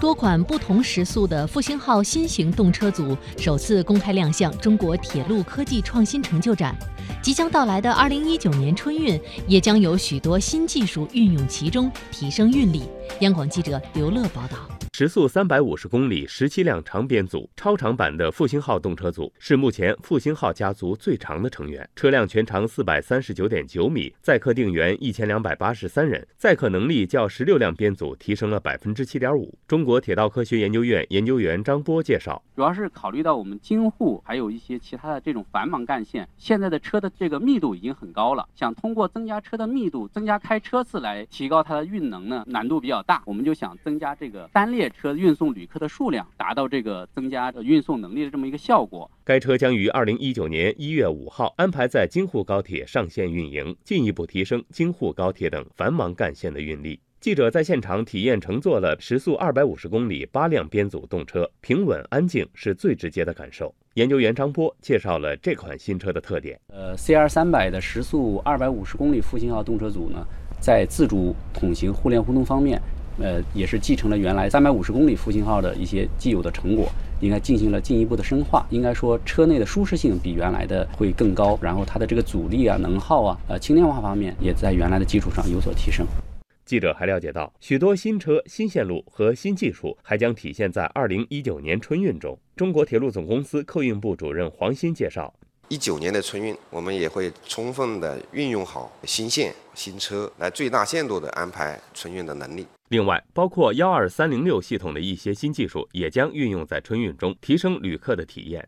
多款不同时速的复兴号新型动车组首次公开亮相中国铁路科技创新成就展。即将到来的二零一九年春运，也将有许多新技术运用其中，提升运力。央广记者刘乐报道。时速三百五十公里，十七辆长编组超长版的复兴号动车组是目前复兴号家族最长的成员，车辆全长四百三十九点九米，载客定员一千两百八十三人，载客能力较十六辆编组提升了百分之七点五。中国铁道科学研究院研究员张波介绍，主要是考虑到我们京沪还有一些其他的这种繁忙干线，现在的车的这个密度已经很高了，想通过增加车的密度、增加开车次来提高它的运能呢，难度比较大。我们就想增加这个单列车运送旅客的数量，达到这个增加运送能力的这么一个效果。该车将于二零一九年一月五号安排在京沪高铁上线运营，进一步提升京沪高铁等繁忙干线的运力。记者在现场体验乘坐了时速二百五十公里八辆编组动车，平稳安静是最直接的感受。研究员张波介绍了这款新车的特点。呃，CR 三百的时速二百五十公里复兴号动车组呢，在自主统行、互联互动方面。呃，也是继承了原来三百五十公里复兴号的一些既有的成果，应该进行了进一步的深化。应该说，车内的舒适性比原来的会更高，然后它的这个阻力啊、能耗啊、呃轻量化方面也在原来的基础上有所提升。记者还了解到，许多新车、新线路和新技术还将体现在二零一九年春运中。中国铁路总公司客运部主任黄鑫介绍。一九年的春运，我们也会充分的运用好新线、新车，来最大限度的安排春运的能力。另外，包括幺二三零六系统的一些新技术，也将运用在春运中，提升旅客的体验。